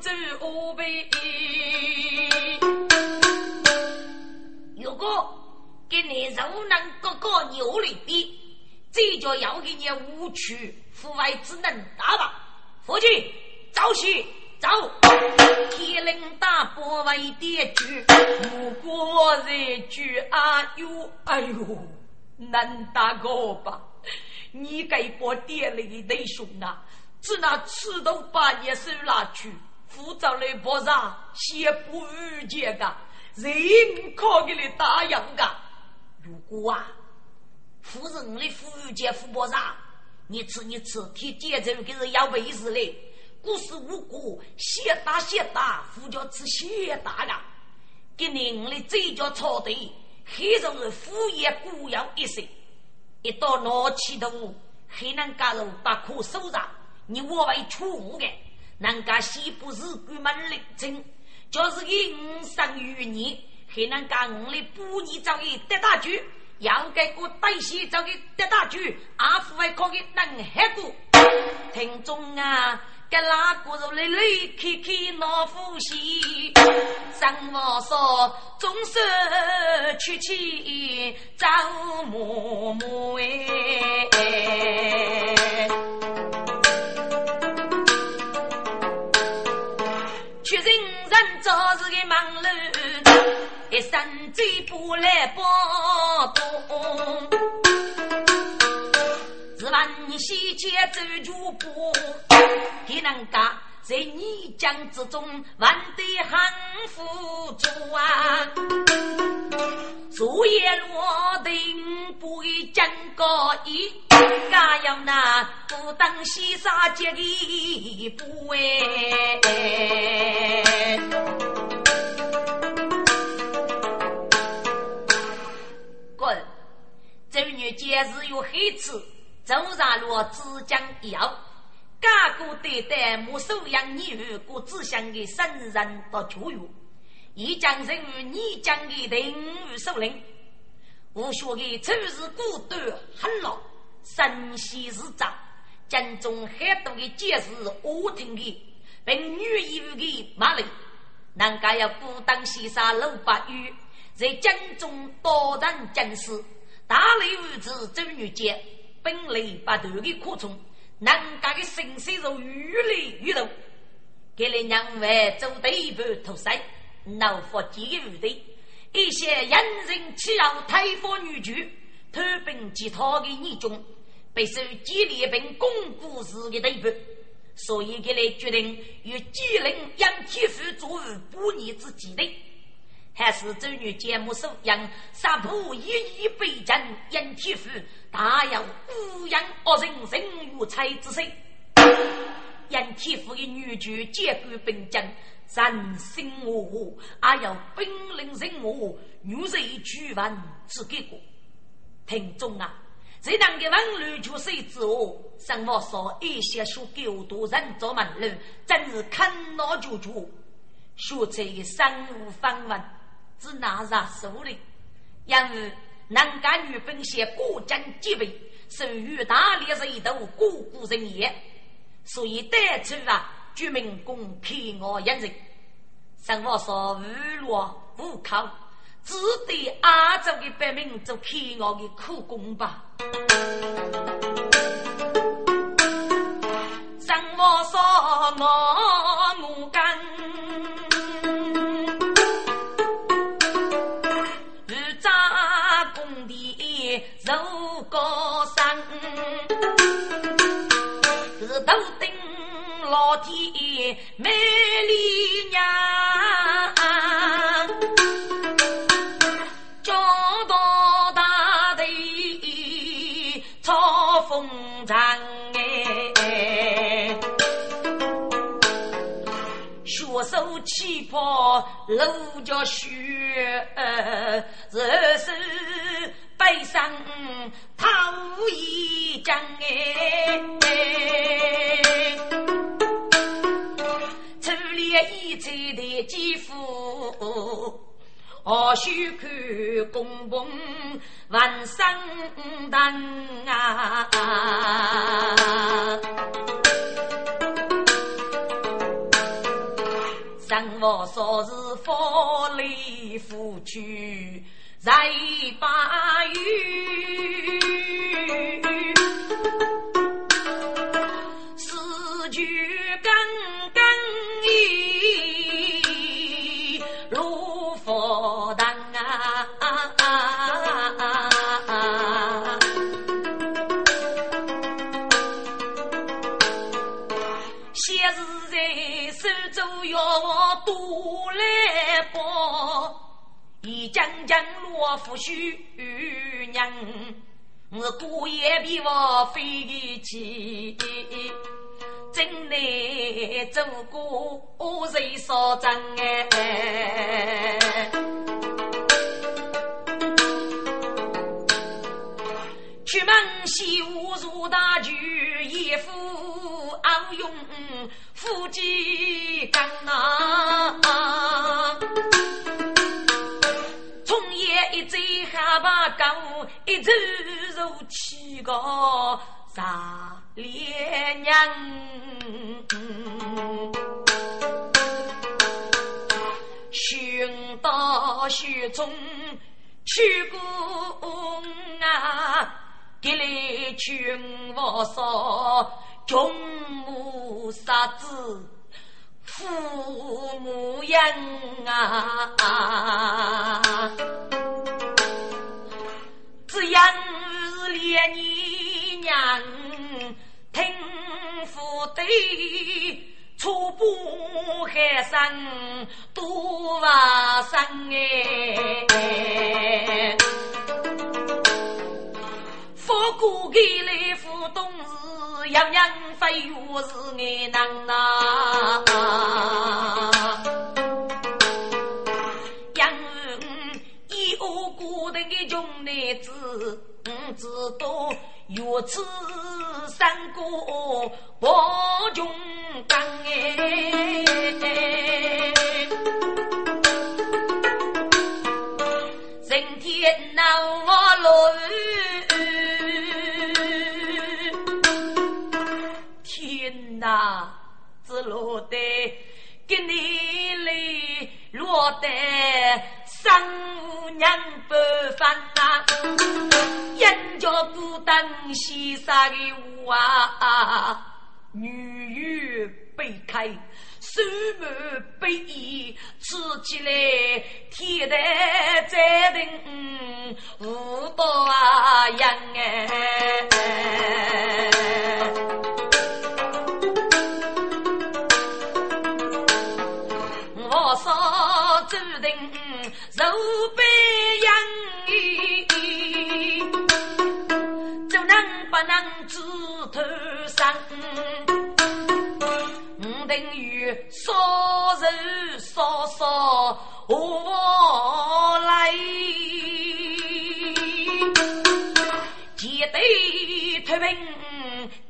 走我呗。如果跟你肉能哥哥牛里比，这就要给你无趣，户外只能打吧。伙计，早起。走，天灵大伯为的句，不过这句啊哟，哎呦，难大哥吧？你给我爹里的兄啊，只拿吃都把你手拿去，扶着来不让，先不遇见个，人靠给你打样个。如果啊，夫人的夫遇见夫不让，你吃你吃，替爹这给人要位子嘞。不是无辜，谢大谢大，呼叫吃谢大的，给你我的这叫草堆，黑种是敷衍孤要一生，一到闹气头，还能加入把苦收上，你我为出的，人家西部是关门领证，就是给五生于你，还能加我的不义造的得大局，要给我带西造的得大局，阿福还可以能黑过，听众啊。给哪个如泪泪开开闹呼吸？生活说终是去去找默默哎。确认人早是个忙碌，一生追不来不动。万西街走脚步，你能家在泥浆之中玩得很富足啊！昨夜落定不会讲高义，家要那不当西沙街的不哎。滚！这女节日有黑吃。走上路，只讲要，家国对待莫收养你儿，过只想给生人到教育。一将人物，你将的人物首领，我学的处事果断狠辣，神仙是长，江中很多的解释我听的，并女有的马雷，人家要孤当西沙楼八雨，在江中多人见识，大雷无子周女杰。本来不断的扩充，人家的身势就越来越大。给了两位做对半土塞，老佛几个部队，一些人人欺扰太佛女婿，投奔其他的女中，备受激烈并巩固自己的对半，所以给来决定与吉林杨天福作为不义之基地。还是周女节目首样，杀破一一北征，杨天福。大有孤阳恶人人如才之身，杨天福的女婿结果兵将，人心我我，还有兵临人我，女人举万之结果。听众啊，这两个文乱出水之后，生活说一些书狗多人做门路，真是看脑就住，学这身无分文，只拿着手里，因为。男干女本些过江即位，属于大烈人都过古人也，所以带出啊，居民公平我一人。生活说无路无靠，只得阿州的百姓做天我的苦工吧。生活说我我干。楼高三是头顶老天爷美丽娘。叫大的草丰长哎哎手气魄楼叫雪儿是悲伤讨一江哎，处理一切的肌肤。我须看公公万生灯啊！生活说是福利福去在把雨，将将罗夫婿娘，我姑爷比我飞起。真来走过谁少争哎？出门西屋入大局，一副傲勇夫妻刚啊！醉哈巴狗，一走入七个。大烈娘，寻到雪中去过啊，给来群我说，穷母杀子父母养啊，初步海生多发生哎，佛过给来福东日，样样非我是爱能呐，养一屋孤单的穷男子，不知道。若此三个伯仲刚哎，人天恼我乱，天哪，只落得给你来落得。丈母娘不烦呐，人家不等先生的话啊，女儿被开，手满被衣，吃起来天台再等五道啊样哎。手背痒，就能不能指头上？我等于烧肉烧烧我来，记得脱贫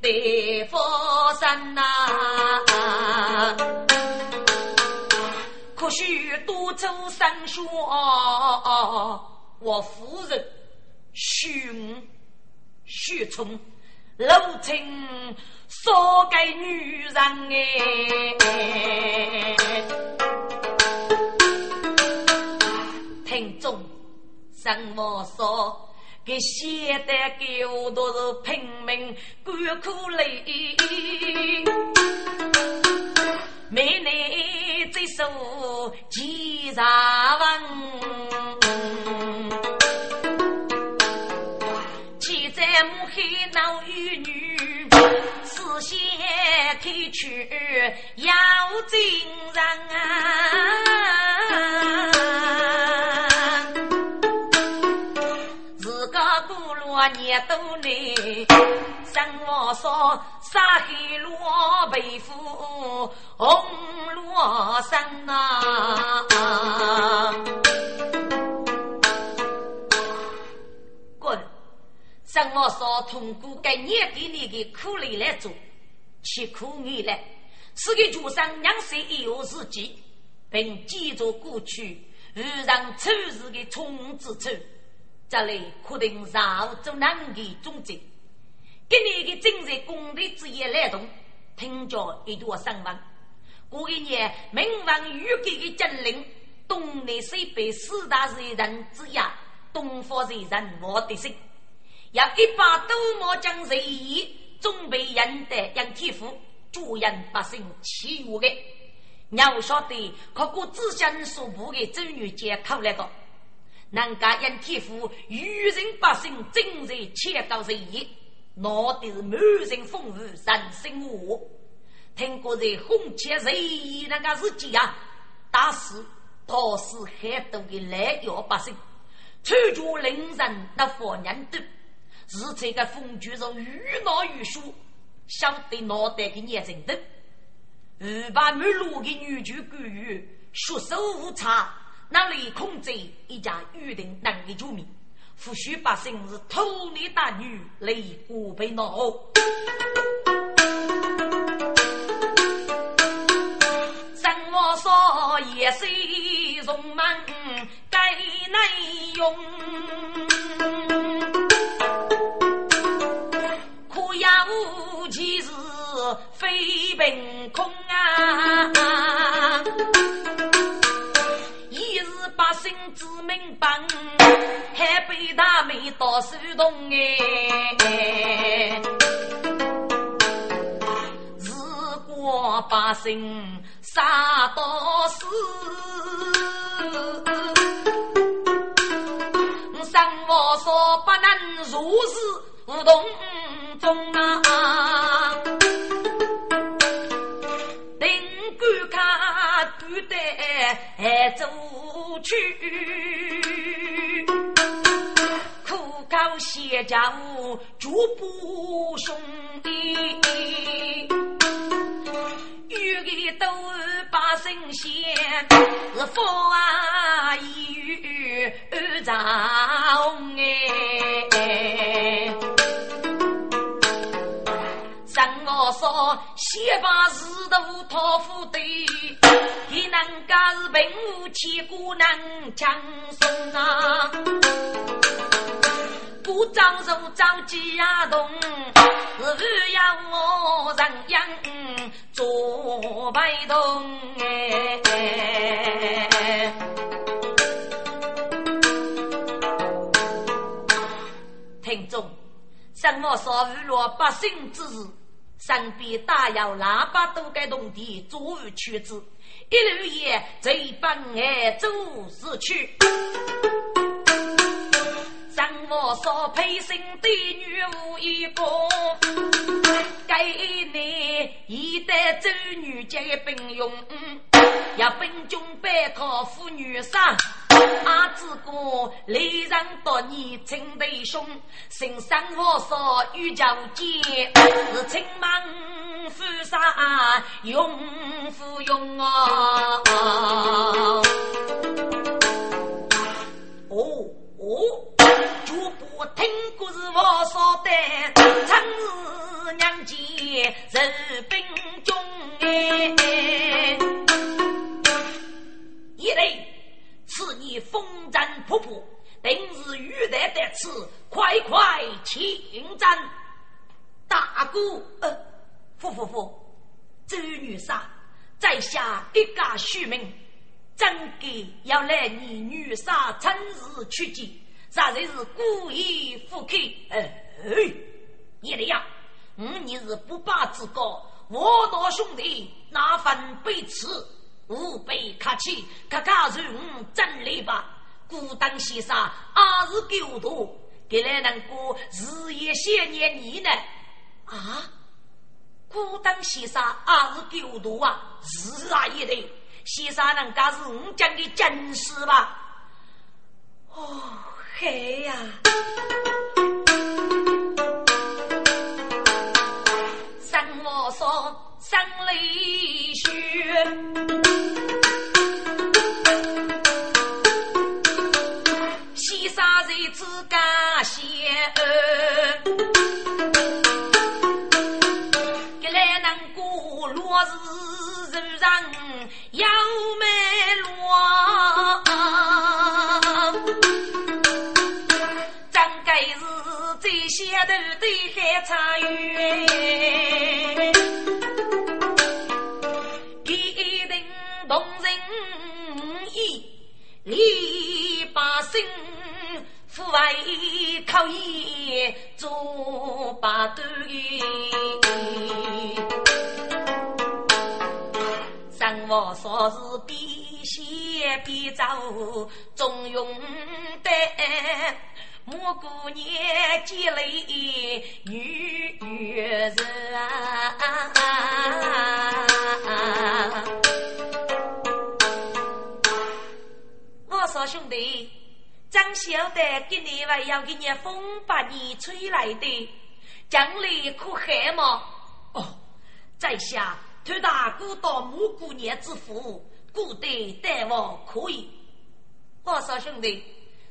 得福山呐。可须多走三学，我夫人许许从楼层少给女人哎，听众什么说？给写的给我都是拼命干苦累。妹妹这首几十文，骑在母黑闹玉女，视线看去要精神啊！自个部落年都内，生活说。沙黑罗背负红罗衫呐。滚！什么说通过该念给你的苦力来做，吃苦你来，是给主上两岁以后自己，并记住过去遇上丑事的冲之处，这里确定绕走难的终结。给你的精神功力之业来动，听着一段声闻。过一年，明王御给的将领，东南西北四大热人之一，东方热人王德胜，要一把多毛将热议，准备赢得杨天福，助人百姓起舞的。要晓得，可过自相所部的周女杰考来个，能家杨天福与人百姓正在切高热议。闹的是满城风雨，人心惶听过在红旗热议那个时期啊，打死打死很多的来要百姓，处决令人那方人多，是这个风剧中愈闹愈凶，晓得脑袋的年轻的，二把满路的女眷官员，束手无策，那里控制一家预定能力救命。抚恤百姓是偷男大女，累过被恼。生活说也是 romance，该内用。可呀无其事非凭空啊！百姓知明白。还被他们打手动哎！如果百姓杀到死，生活说不能如是动中啊！不得走去。苦高谢家务，逐步兄弟，有个都把神仙，是佛啊，一语二长先把石头托付对，你能家是平无奇姑能强松啊。不招手着急呀动，是要我人样做被动哎。听众，什么说娱乐百姓之事，身边大摇喇叭都该动地作而曲子，一路也贼帮爱走市去。张我说配生的女无一个，给你一代周女结并用，要本中拜托妇女杀，阿子哥来人多你亲弟兄，心上我说欲交接，是亲门夫杀用夫用啊！哦。哦。主不听故事我说的，曾是娘家人兵中哎，一类此你风尘仆仆，定是玉带得此，快快请战。大哥，呃，夫夫夫，周女杀，在下一家续命，真给要来你女杀趁日取计。咱这是故意复刻，哎，你的呀，你是不霸之高，我多兄弟那份背刺，吾辈客气，可加入我真理吧。孤单先生二是狗徒，给来能过日夜想念你呢？啊，孤单先生二是狗徒啊，是啊，一对，西沙人家是我讲的真实吧？哦，嘿呀、啊！生我说生里血。西沙人之甘。头的海茶园。动人意，李百姓富为可以做把端。生活说是边写边走，中庸的莫姑娘积累女人。兄弟，张晓得今年还要给你风把你吹来的，将来可害吗？哦，在下托大哥到木姑娘之府，古代待我可以。我说兄弟，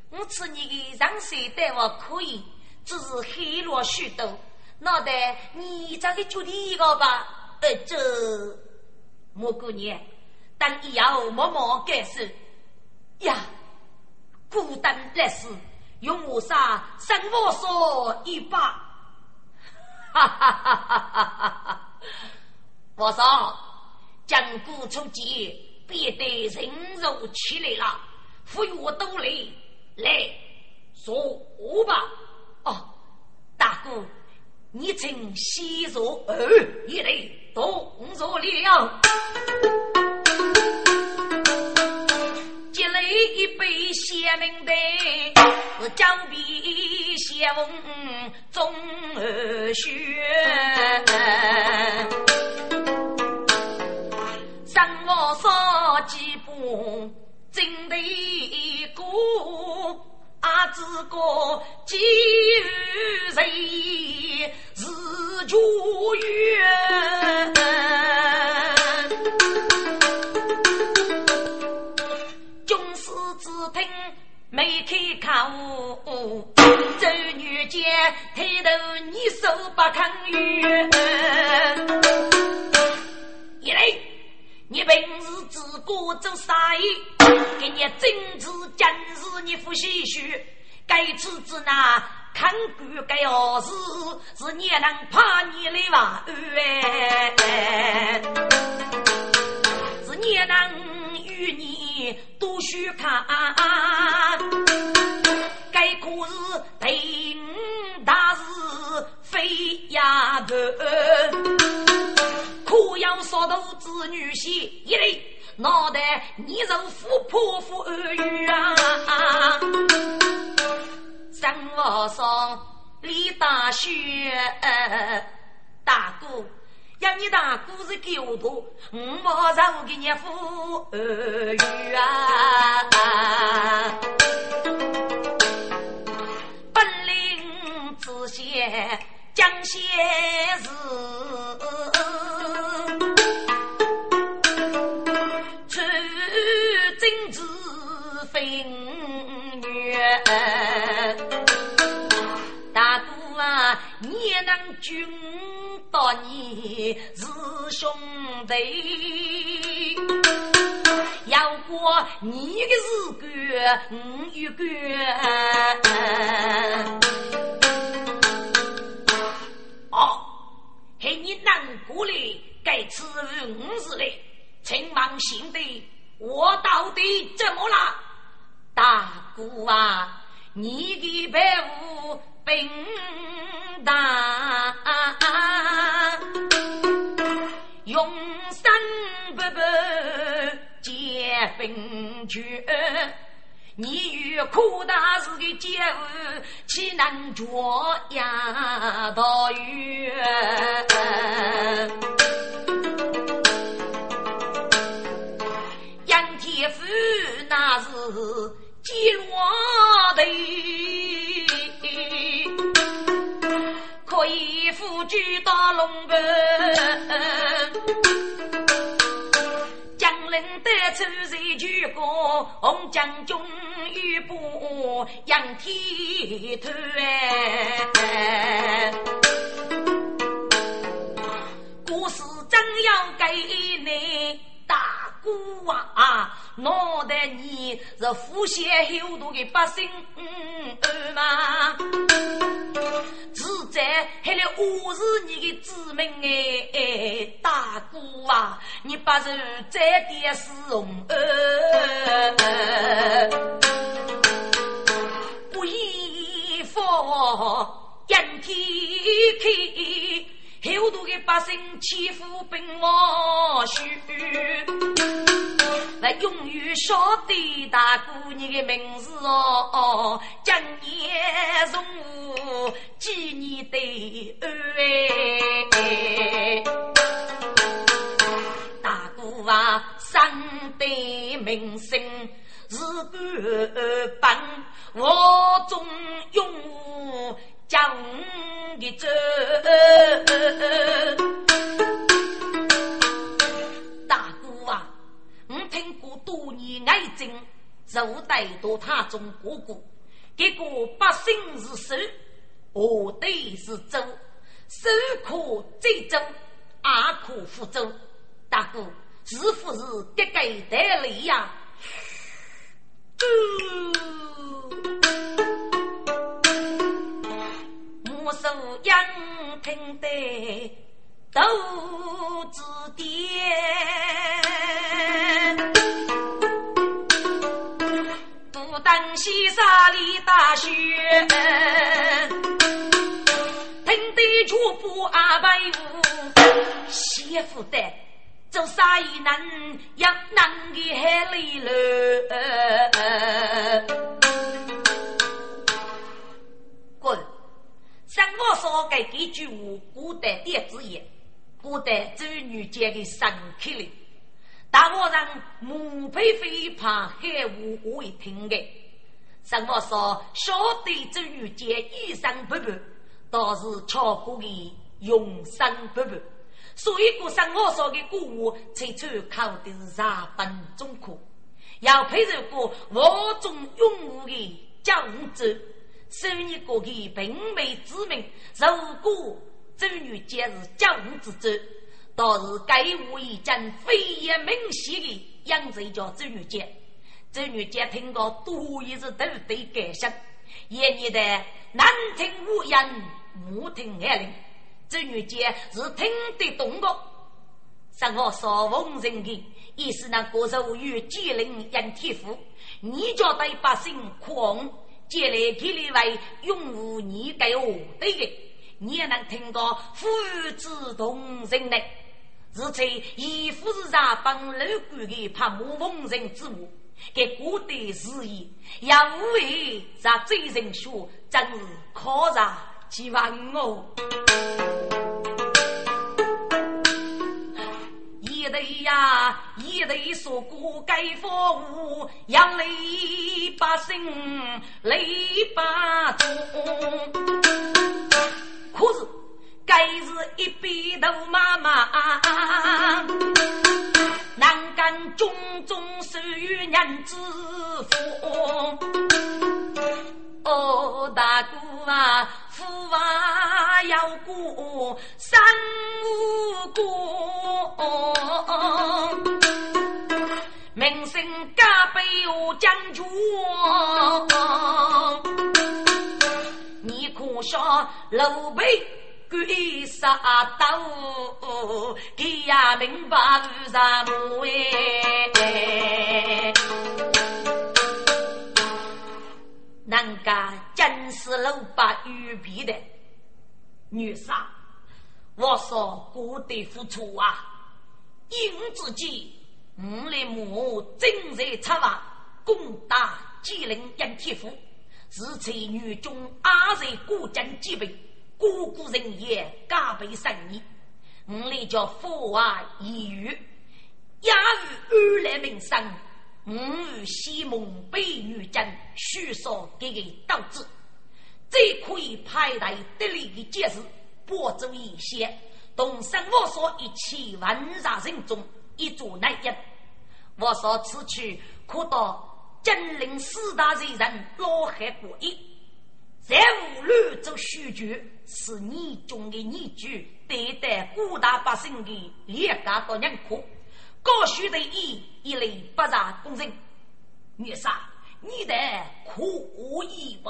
我吃你的上水待我可以，只是黑了许多。那得你这个决定一个吧？呃，这木姑娘，等以后默默改事呀。孤单来世，用我杀生我说一把，哈哈哈哈哈哈！我说，江古出击，必得人肉起来了，赋予我斗力来坐我吧。哦，大哥，你请先坐。哦，你来动坐了。接来一杯谢明的，我将笔写文中学。三我少几步。真的歌，阿子哥几人是主缘。听没开口，周女杰抬头你手不抗圆。来，你平时自古做啥意？给你政治今日你不唏嘘，该次子那看管该要事，是你能怕你来吧？是你能与你多许看。该可是定大事非丫头，可要说头子女婿一类，脑袋你是富婆富儿女啊！生活上李大学大哥。要你大姑是狗头，我马上给你富儿女啊！本领自显讲些事，大哥啊，你能君？到你是兄弟，要过你的日干，我有干。哦，ให้你难过嘞，该吃五十嘞，请问兄弟，我到底怎么了？大哥啊，你的白虎兵大。用三不不结分绝，你与苦大事的结婚，岂能着呀到远？杨天福那是落地，可以夫居到龙门。得出这句歌，红将军与不仰天头故事真要给你大姑啊！脑袋你是富血厚度的百姓吗？只在害了我是你的子民哎，大哥啊，你不是再点是红不依佛仰天开，厚度的百姓欺负兵王须。那永远晓得大姑你的名字哦，今年中午纪念的哎，大姑啊，生得名声是个本，我总用将的走。大哥啊！我听过多年癌症，肉带多他中哥哥，结果百姓是手，我对是周，手可追周，阿可复周。大哥，是不是这个得理呀？我手仰听得。都知点，不等西沙里大雪，听得脚步阿白舞，媳妇的做啥也能要能的海里了。像我说的几句话，古代点子言。古代周女间的神客哩，大和尚母配飞怕海无为听的。什么说晓得周女间一生不败，倒是巧过的永生不败。所以古生我说的古话，最初靠的是日本中科，要配合过我中勇武的江州，收你个的平美之名，如果。周女杰是江之州，倒是该无一件非也明显的养子叫周女杰。周女杰听到多一次都对感想，也念得难听无言，目听耳灵。周女杰是听得懂的。上我说奉人的，意思那歌手与吉林杨天福，你叫对百姓狂，借来给你为永无你给我对的。你也能听到父子同人呢，是在义父是上帮老官的怕母奉人之物，给古代事业，要为在追人学，真是可上几万哦。呀，一对说过该服务，要累百姓累百众。可是，该是一笔头妈妈，难干种种受于娘子福。哦，大哥啊，父啊要过三五过，名声加倍我将军。我说老辈鬼杀刀，给呀明白为什么哎？人家真是老八预备的女杀，我说过得付出啊，因自己五里母正在策划攻打吉林杨铁府。自此女中阿在古今几辈，个个人也加倍生意。我来叫父外一语，雅语二来名声。我与西蒙被女真许说给个导致，最可以派来得力的解释，播走一些，同生我所一起万杀人中一组难一。我说此去可到。金陵四大罪人老汉过一，在无路做虚举，是你中的你举，对待广大百姓的廉价多人苦，高虚的义一类不杂公正。女杀，你的苦意不？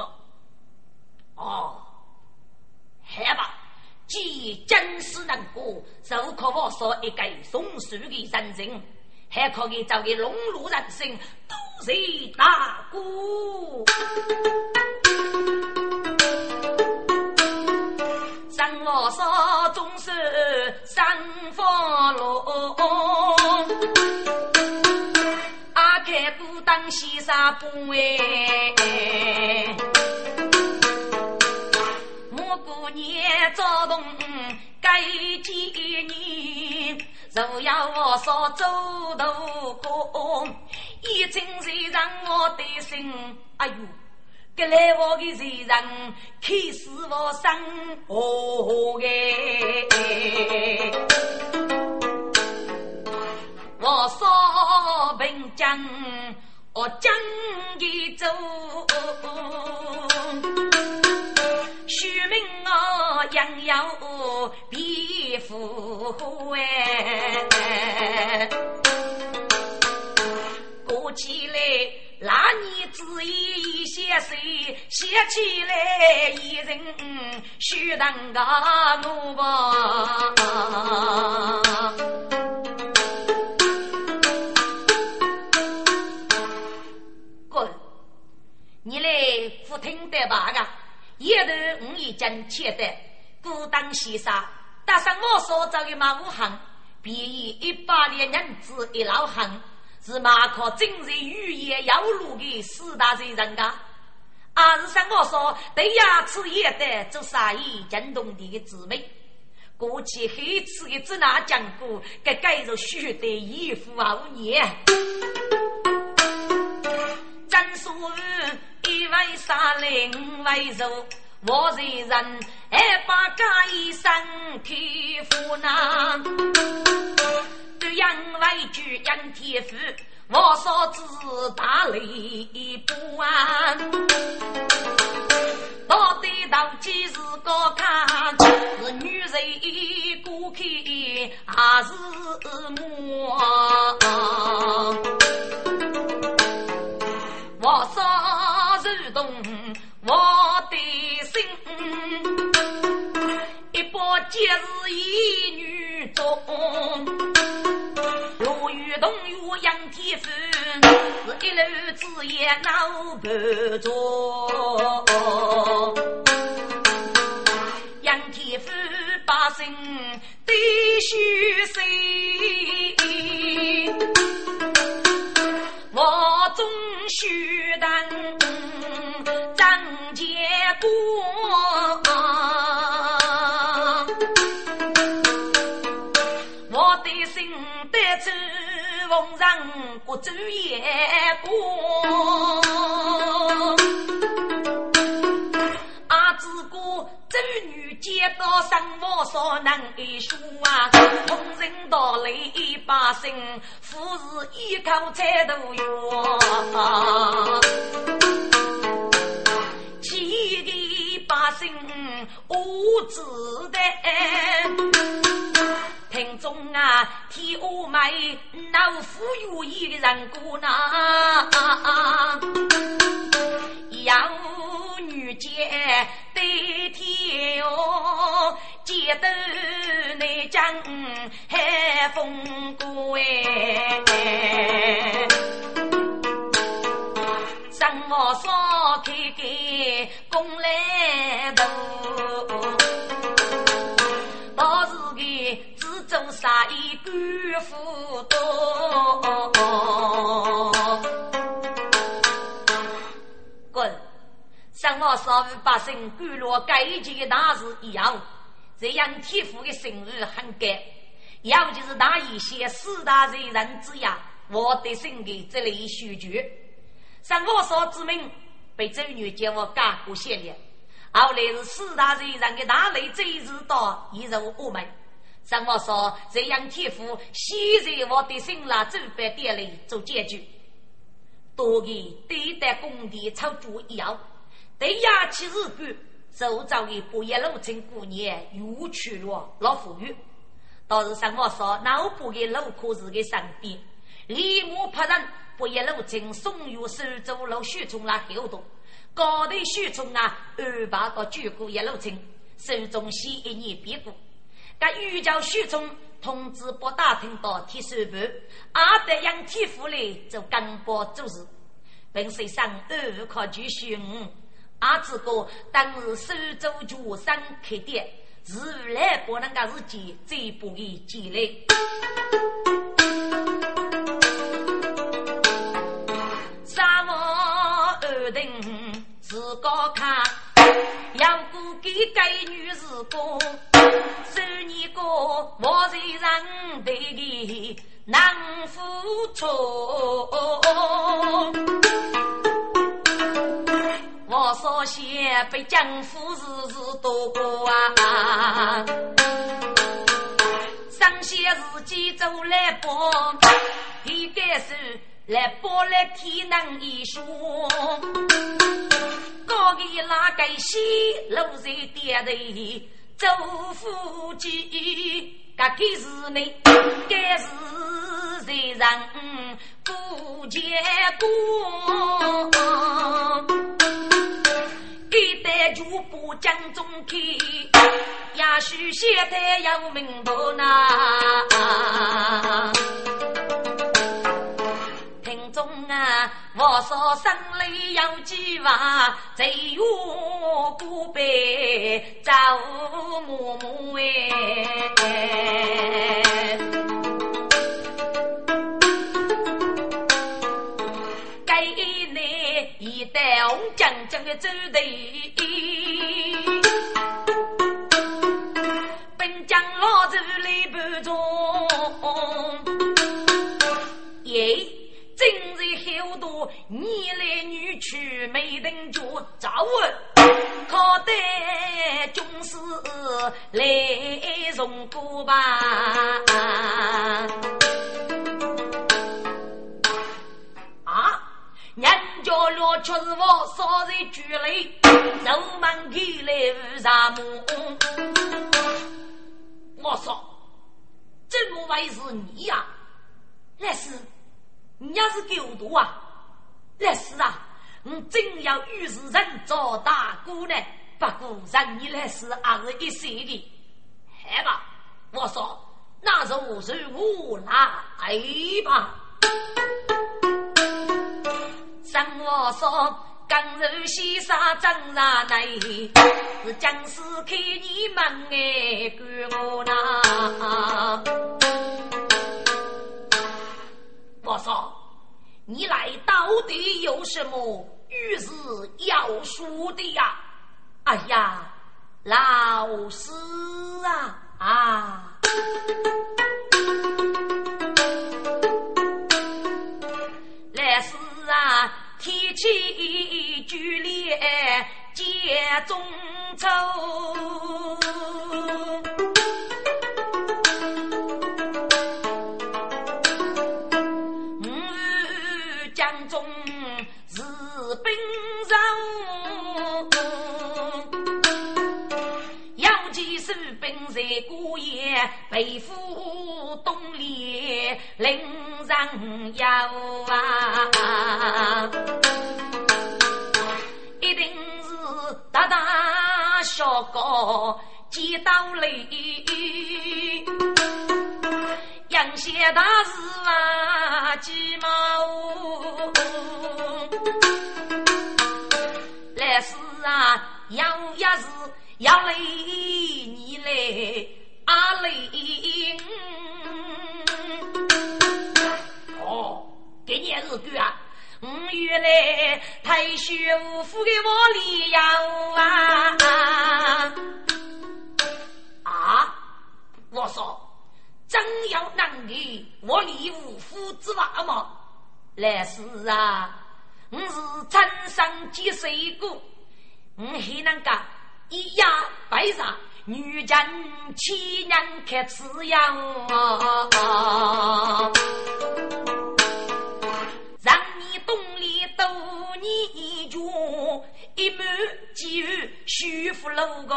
哦，好吧。既真实能过，就可我说一个松树的人情，还可以找个龙路人生，都是大姑。生我说总是生花路，当西沙不哎。我过年早动该几年，若要我说走头过，一阵阵让我的心，哎呦，给来我的人人开始我生。活哎，我说平江，我将一走。虚名啊，ยัง有皮肤哎，过起来那年子一些岁，写起来一人虚当个奴吧。不听的吧？个。一头我已经切得孤单西沙，搭上我所造的马武行，便以一百两银子一老行，是马靠今日语言要路的四大罪人家。二是上我说对牙齿也得做生意，惊动的姊妹。过去黑吃的只拿讲过，该改入须得一夫啊五年。张叔。一位三零为肉，我这人还把家一身天赋呢。对养为举养天赋，我嫂子大力不安。到底到底是高看，是女人过客还是我？我嫂。我的心，一把节日一女中，如遇动如杨天福，是一路子也闹不着。杨天福把心的虚心，我总须当。过，我的心得走风上过昼夜过。阿子哥，周女见到生活所能一说啊，理百姓，富是依靠财都有。气的百姓无子的，听众啊，替我们那富有一的人过呢，养女杰对天哟，接得内江海风过哎。让我少开开功来头，到时个只做啥一官府多。滚！让我少与百姓干了该件大事一样，这样天父的心意很干，尤其是那一些四大罪人之一，我的心里这里须决。上我所之命，被周女叫我干过县令，后来是四大罪人的大雷贼日到，一入我门。上我说这样天父，先在我的心啦，准备点来做结局。多给对待工地操作要，对压起日干，周遭的不一路村过年又去了老富裕。倒是上我说，脑部的路可是个上边，立马派人不一路村送药苏州路许从那后头，高头许从啊安排到九股一路村，手中西一年别过。该玉教许从通知不打听到铁水部，阿德杨铁夫来做干部做事，本身上二靠继续五，阿志哥当日苏州主山开店。自来不能个自己最不易积累。沙漠二等自个看，要不给该女士过，十年过我才让对的难付出。我所写被江夫日日多过啊，上写日记走来播，一个是来播来天能一说，高个那个西路在点头走夫妻，个个是你，该是在人不结果。一代就不讲中开，也许现在要明白呐。听众啊，我说生里有计划，只有古辈走默默哎。带红将将的走队，本将老子来不中。耶，今日好多男来女去没人着，早晚靠得军师来送过吧。家罗却是我少在局里，走门开来无啥么？我说，怎么会是你呀？那是，你要是狗毒啊？那是啊，我真要与是人做大哥呢。不过让你来是还是一岁的，好吧？我说，那就是我来吧。张我说，刚柔西沙张上来，是僵尸看你们哎，管我呐！我说，你来到底有什么预示要说的呀？哎呀，老师啊啊！来是！天气剧烈接中秋，五日江中是冰霜，要记士兵在过夜，背负东里领人游啊，一定是大大小哥见到雷，杨仙大师啊急毛来是啊要也是要雷你来。阿雷、给你日句啊。五月来，太虚无福给我里呀啊！啊！我说，真要能给我里无福之话吗？来是啊，我是真生几岁过，我还能干一夜白上女将七年开始呀！让你动力一满几日舒服了个。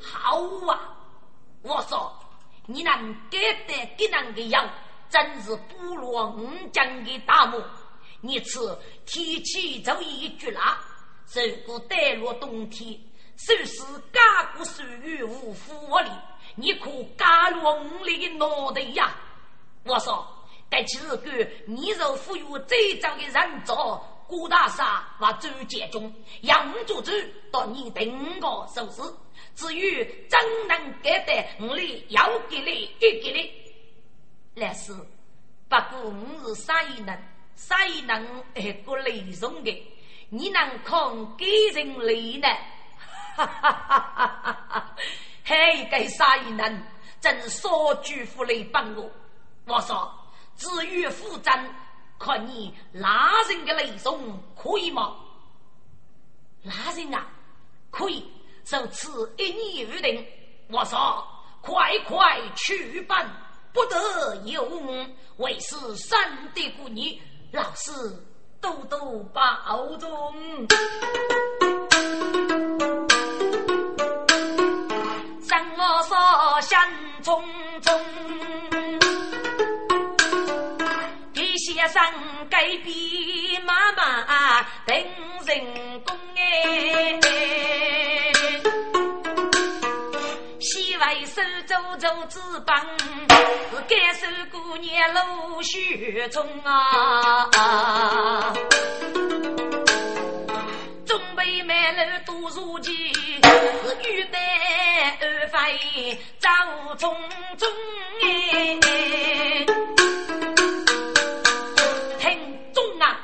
好啊！我说你那给得给人的样，真是不落五江的大木。你此提起就一句啦，如果待落冬天，收拾家国属于无福利，你可加落五里的脑袋呀！我说，该起日个你若赋予这张的人造郭大厦和周建中，杨组主到你定个收拾。至于怎能给得我哩要给你一给你，那是不过我是啥一能啥一能一个内容的，你能看给人力呢？哈哈哈哈哈哈哈！嘿，给啥一能真说句福利帮我。我说，至于负责，看你拉人的内容可以吗？拉人啊，可以。就此一言而定。我说：“快快去办，不得有误。为是三的姑娘，老师多多保重。”说心匆匆，给先生改笔妈妈等人工哎。为手走走之帮，是该守姑娘陆续中啊！准备买了多如钱，是欲戴而飞走匆匆哎！听中啊，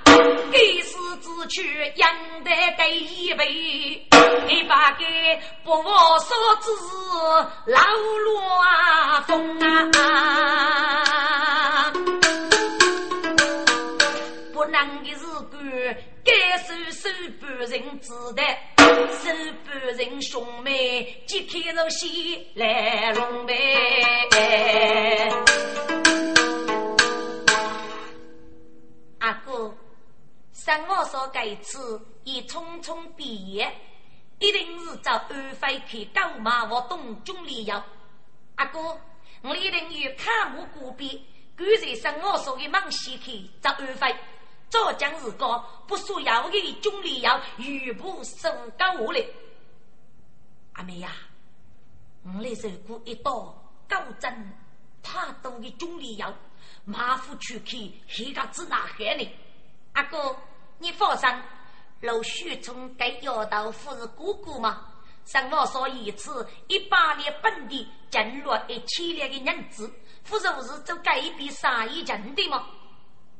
给是只取养得给一位。你把给不我所知老乱风啊，该受受半人之的，受半人兄妹揭开了喜来龙呗。阿哥，生我所该次已匆匆毕业。一定是找安徽去购买我东中里药。阿哥，我一定与看木古边，赶在生我所的忙西去找安徽。早将日高不输要的中里药，全部收购下来。阿妹呀，我来受过一道高针太多的中里药，马虎出去，黑个子哪害呢？阿哥，你放心。老许从该要到夫是哥哥吗？上我说一次一百年本地进入一千年的人子，夫是不是做改变生意人的吗？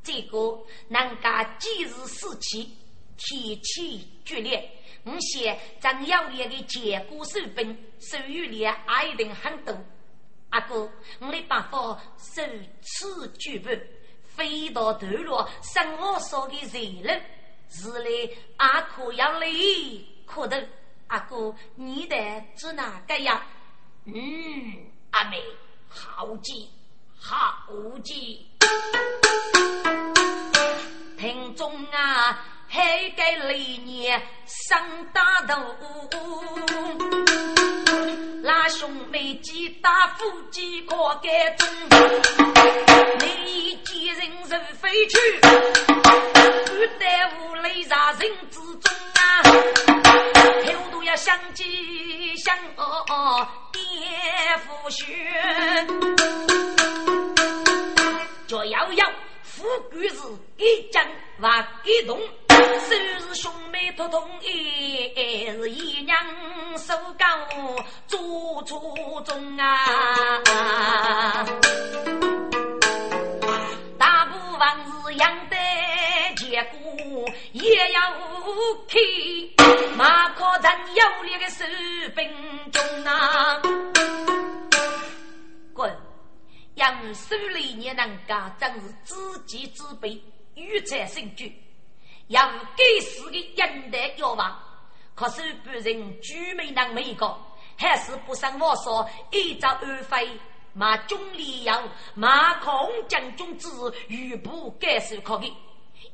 这个人家今日死气，天气剧烈，我想张耀烈的结果手本，手语里还一定很多。阿哥，我的办法首次举办，飞到头落，生我说的热人。是嘞，阿可要来，可得阿哥，你的做哪个呀？嗯，阿妹，好记，好记。听众啊，还该来年上大头，那兄妹几大夫几个该中，你几人是飞去？不得无泪杀人之中啊！要相继相哦颠覆血，就要要富贵是一将万一动，收拾兄妹同同一是一娘手高做初衷啊！有力的士兵中啊！滚！杨守礼也能干，真是知己知彼，欲才胜举。要该死的应得要亡，可是别人居没能没个，还是不胜我说，一朝二非，马中里要马孔将军之余部该是可以。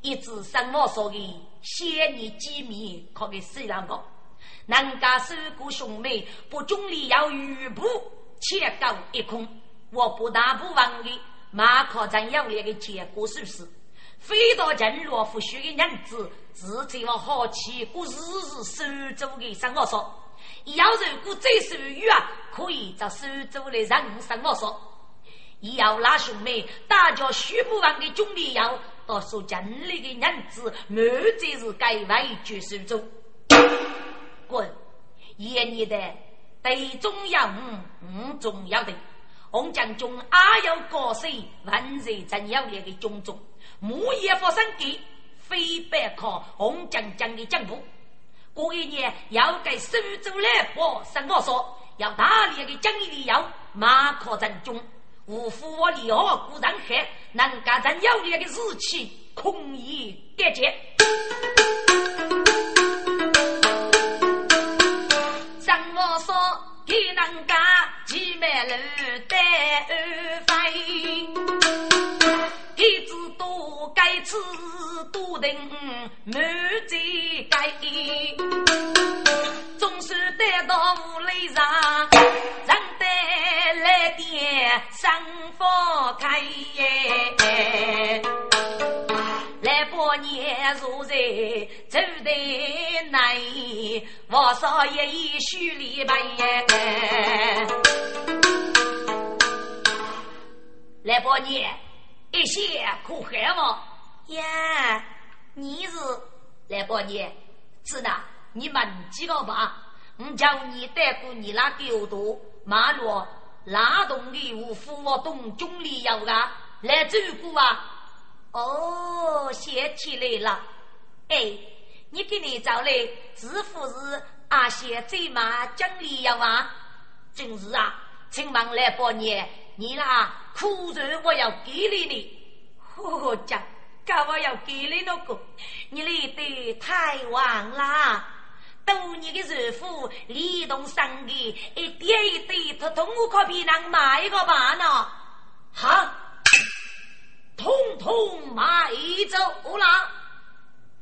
一直生我说的仙女机密，可给谁让我？人家守过兄妹，不中里要余部，切高一空。我不大不忘的，马可真要那个结果是不是？飞到正罗夫婿的娘子，自己我好奇，我日日守住的生我说，要如果这手语啊，可以在守住的人生我说。要拉兄妹，大家许不完的兄弟要到说真理的娘子，满这是该外绝手中。滚！爷你的对中要五，五重要的。红将军阿有高手，万人真要那个种种。木叶佛生给，非白靠红将军的脚步。过一年要给苏州来报，什么说要大力的奖励要马可战中。无负我李二孤人海，能干咱有烈的士气，空以干结。多等满嘴该，总是得到屋里上，让得来点生活开。来过年如在走得内，我少爷一许礼拜耶。来过年一些可害吗？呀，你是来过年，是的，你们几个吧？我叫你带过你那丢多马路拉动的五福我东中里有啊，来照顾啊。哦，想起来了，哎，你给你找来是不是阿些最嘛讲理呀嘛？真是啊，请忙来半年，你那苦肉我要给你你，呵讲，干我要给你那个，你来的太晚了，都你的肉夫理动生意，一点一点，他通我可比能卖个吧呢？好。通通买走了。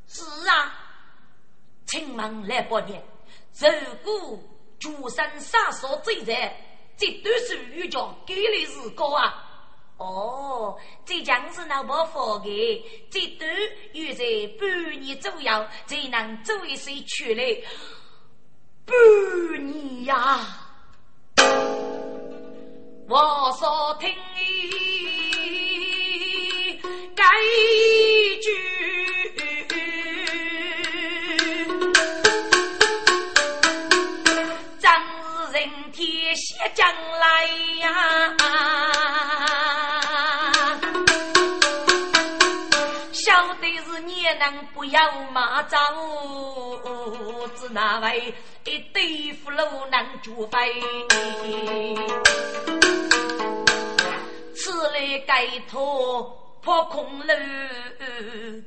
是啊，请问来半年，如果诸神杀所罪在，这都是玉叫给你日高啊！哦，这将是那不佛的，这都约在半年左右才能做一些出来。半年呀，我所听。该句，真人天写将来呀，要马走，只那位一对付路能助飞，此来该托。破空楼，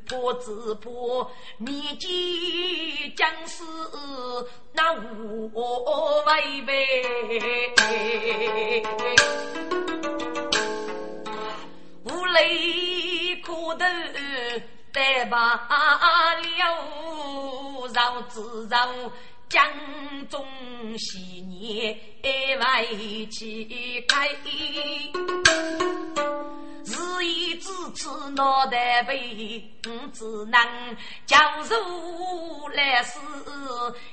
破自破，面见将士那无违背，无泪可头得罢了，饶自饶江中昔年为起开。是以支持脑袋背，只能教如来世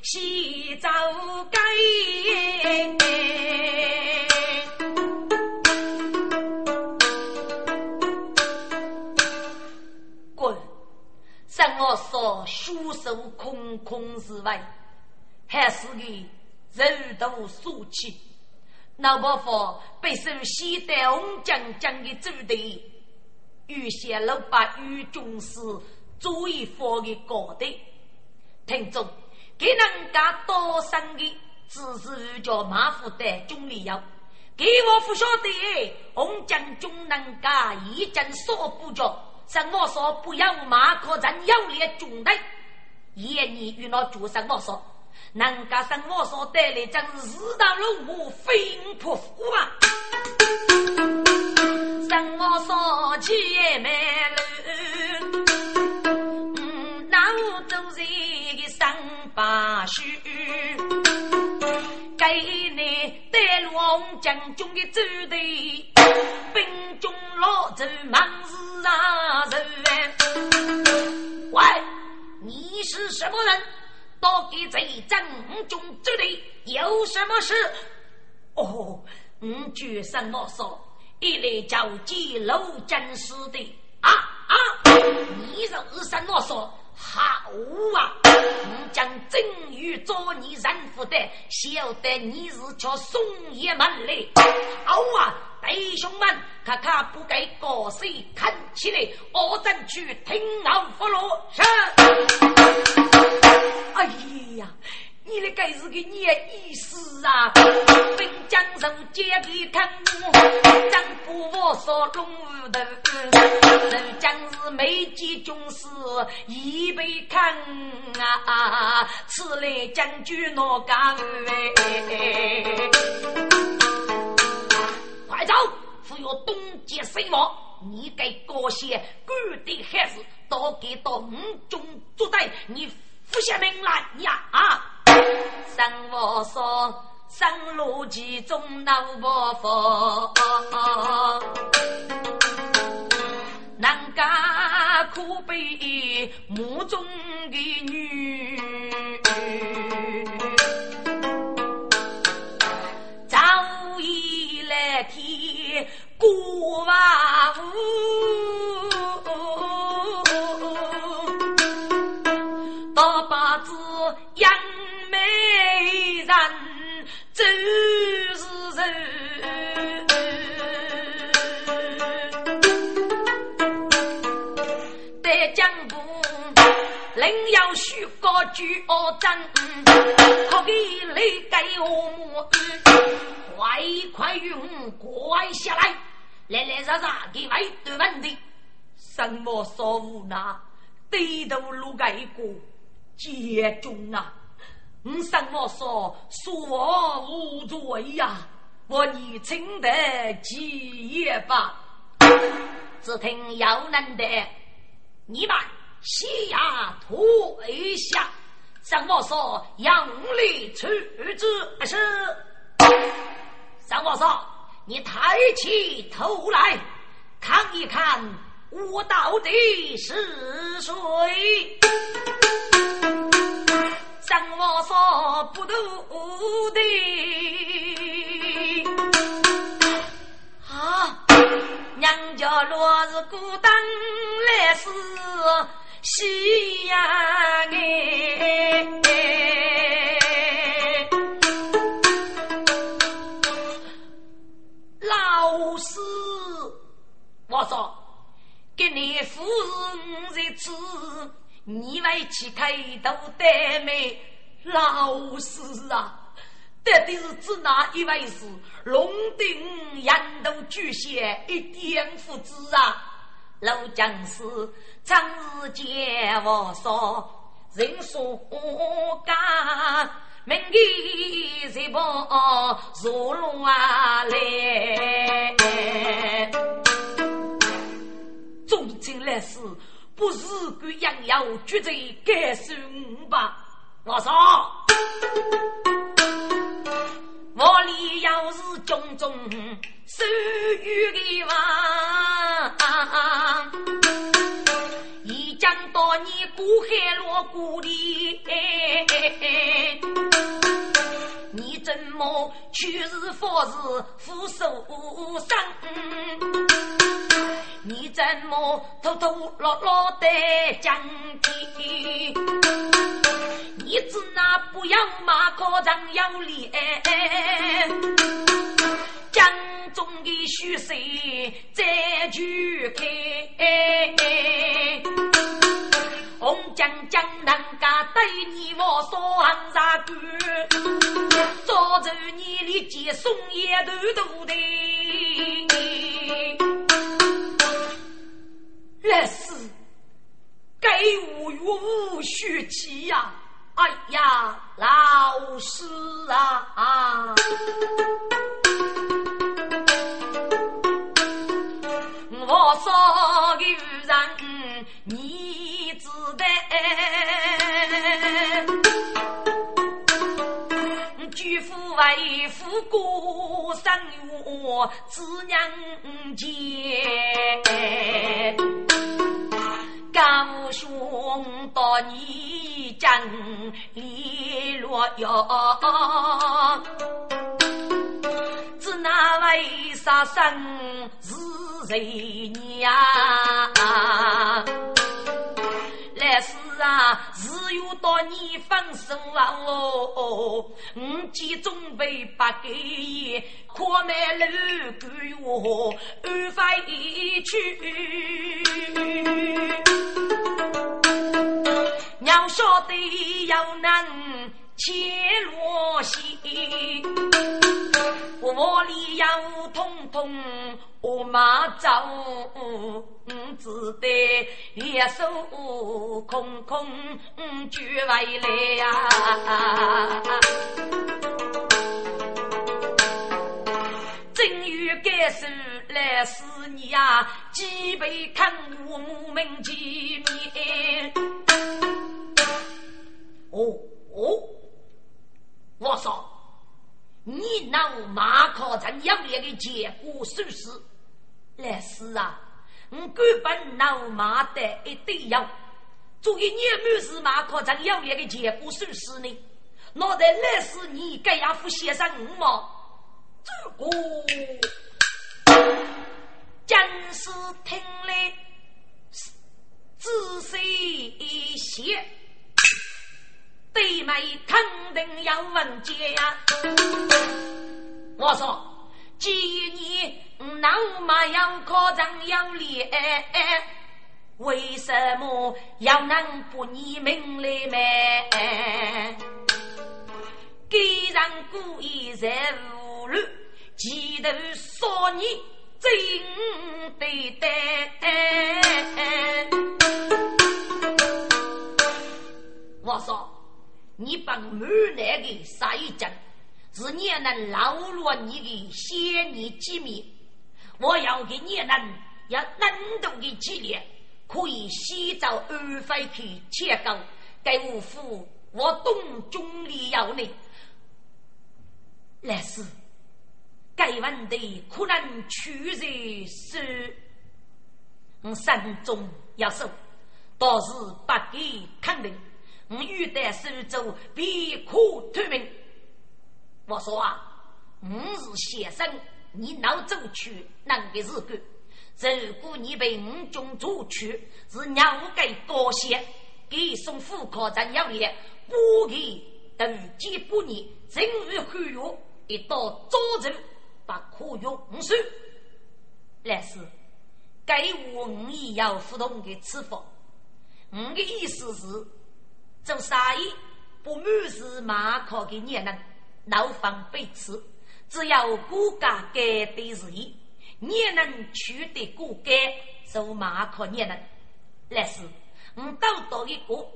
西走街。像我说，书手空空之外，还是个人头俗气。老伯父被受西代红将将的主队，预先老把与军师做一方的高队。听众，给人家多生的只是叫马虎的军里要，给我不晓得红将军能家一阵说不着，生么所不要马可人要列军队，爷你与那主生么所，能家生么所带来将是世道如虎飞扑虎啊。生么所去也蛮难，嗯，那我都是三把手，给你带罗将军的军队。兵中老走忙事啊人。喂，你是什么人？到底在正中这里有什么事？哦，你举什么说？一来叫见楼真师的啊啊！你是什么说？好啊！我将正欲做你人夫的，晓得你是叫宋爷们来。好啊，弟兄们，看看不该高谁看起来，我正去听候俘虏。是。哎呀！你那该是个孽意思啊！本将受劫给看我，丈夫我所龙无头，人将是美姬军士，已被看啊！此来将军哪敢为？快走！只有东劫水王，你该高些官的孩子，都给到五中作对，你服下命来呀啊！生我说，生路其中闹不佛，难家苦悲墓中的女，个举恶真，可给你给我母，快快用跪下来，来来让让给外头问题，什么所无那低头路盖过接中啊！你什么说说无罪呀？我你请得几也吧？只听姚能的，你们西牙退下。什么说杨力出之是？什么说你抬起头来看一看，我到底是谁？让我说不渡的啊，娘家若是孤单来死夕阳哎，老师，我说给你夫人在此。你为去开头的没老师啊？到底是指哪一位是龙鼎羊头巨蟹一点不知啊？老将士长日见我说人说假，明天谁帮入龙啊来？众卿来是。不是个杨要绝对该算吧？我说，我里要是种种收雨的话，一讲到你孤海落谷里，你怎么去是佛是福寿生？你怎么偷偷落落的讲起？你只那不要马可张有脸，江中的虚实再去看。红江江南家对你我双杀官，早走你里接送一头头的。来世给我无血气呀！哎呀，老师啊！我说个人，你知道？为夫过生月子娘丈夫兄到你家里落药，只那为啥生是谁娘？来世啊，只有到你分手啊！哦，五见准备不给伊，可买楼干哟，安发一去。娘晓得要难牵罗西，我里要通通我马走。只得一手空空举回来呀！正欲该手来思你呀，几杯看我母门见面。哦哦，我说，你那马考城要列的结果是不是？来是啊。我根本闹马的一堆药，做一年满是马考场要列的结果算是呢？脑袋来是你该要付先生五毛，这个真是听来仔细一些，对妹肯定要问解呀！我说，既你。那嘛要考上要练，为什么要能不你命来买？既然故意在无路，前头说你真对待。我说，你把满来的杀一针，是你能捞落你的仙女机密。我要给你能要能动的激烈，可以洗澡二飞去切糕，给五夫我东中里要你。来是该问的可能取在是，我山中要守，倒是不给肯定。我欲得手走，必可脱命。我说啊，我是先生。你能走去，那个是个。如果你被五军捉去，是鸟该高兴，给送副科长要脸，不给等几不年，正日欢乐，一到早晨把可用收。但是，该我五也要互动的吃法。我的意思是，做生意不满是马考的年人，闹方被吃。只要国家改对事业，也能取得国家做马可也能。但是，我到到一个，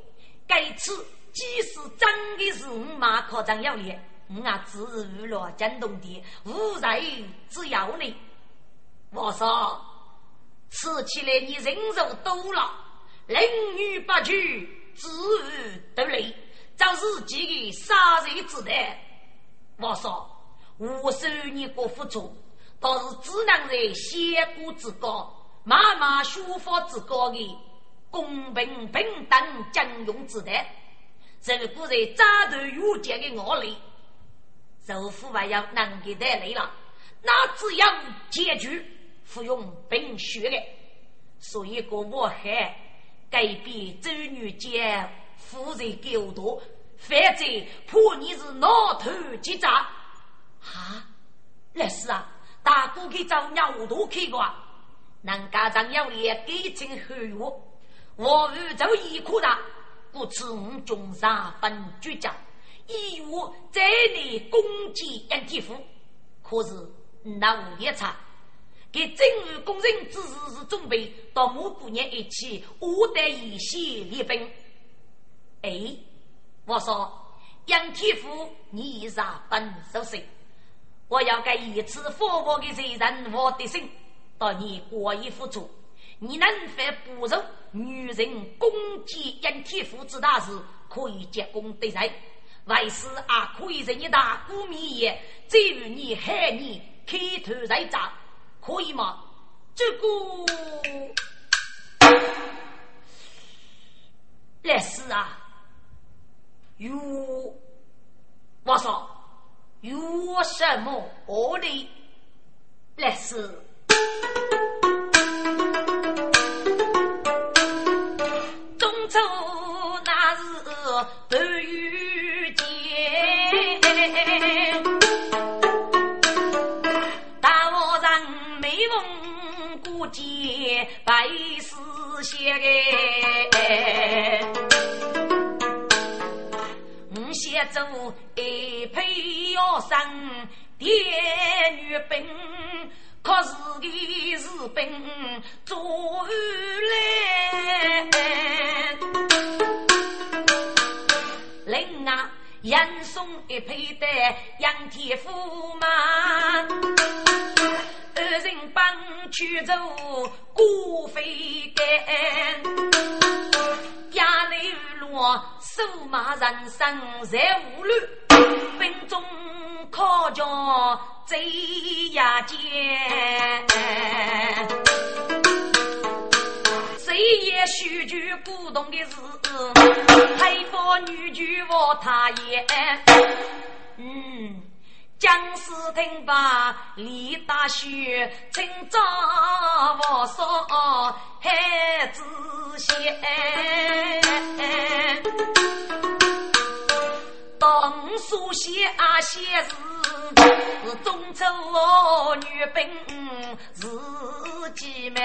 该次即使真的是我马可张要脸，我啊自娱乐江东的无人只要你。我说，吃起来你人肉多了，人女不娶，自娱得利，找自己的杀人之代。我说。无受你国付出，倒是只能在先古之高、慢慢书法之高的公平平等兼容之代。如果在扎头越界的恶劣，首富还要能给带来了，那只要解决服用并血的，所以个我还改变周女间负责够多，反则怕你是脑头结扎。啊，那是啊，大哥去找鸟多去过，人家长要脸给成黑药，我宇宙一苦大，故此我中上分绝交，义务在内攻击杨天福，可是那无一差，给政务工人只是是准备到某姑娘一起，我得一起立兵。哎，我说杨天福，你啥本收拾？我要给一次复活的罪人，我的心，到你过意付出。你能否不容女人攻击阴天福之大事，可以结功得罪？为师啊，可以任你大姑米也，再与你害你开头再砸，可以吗？这个。来师啊，有。我说。有什么恶的来师？日本做来，另啊，杨送一佩的杨天驸马，二人帮去走过飞干，家里落手马人生在无路，分中靠着。贼呀奸，谁也许句不懂的事，配佛女婿我他也。嗯，将士听罢李大婿，请早我说孩子东苏县阿些事，是忠贞我女兵是姐妹。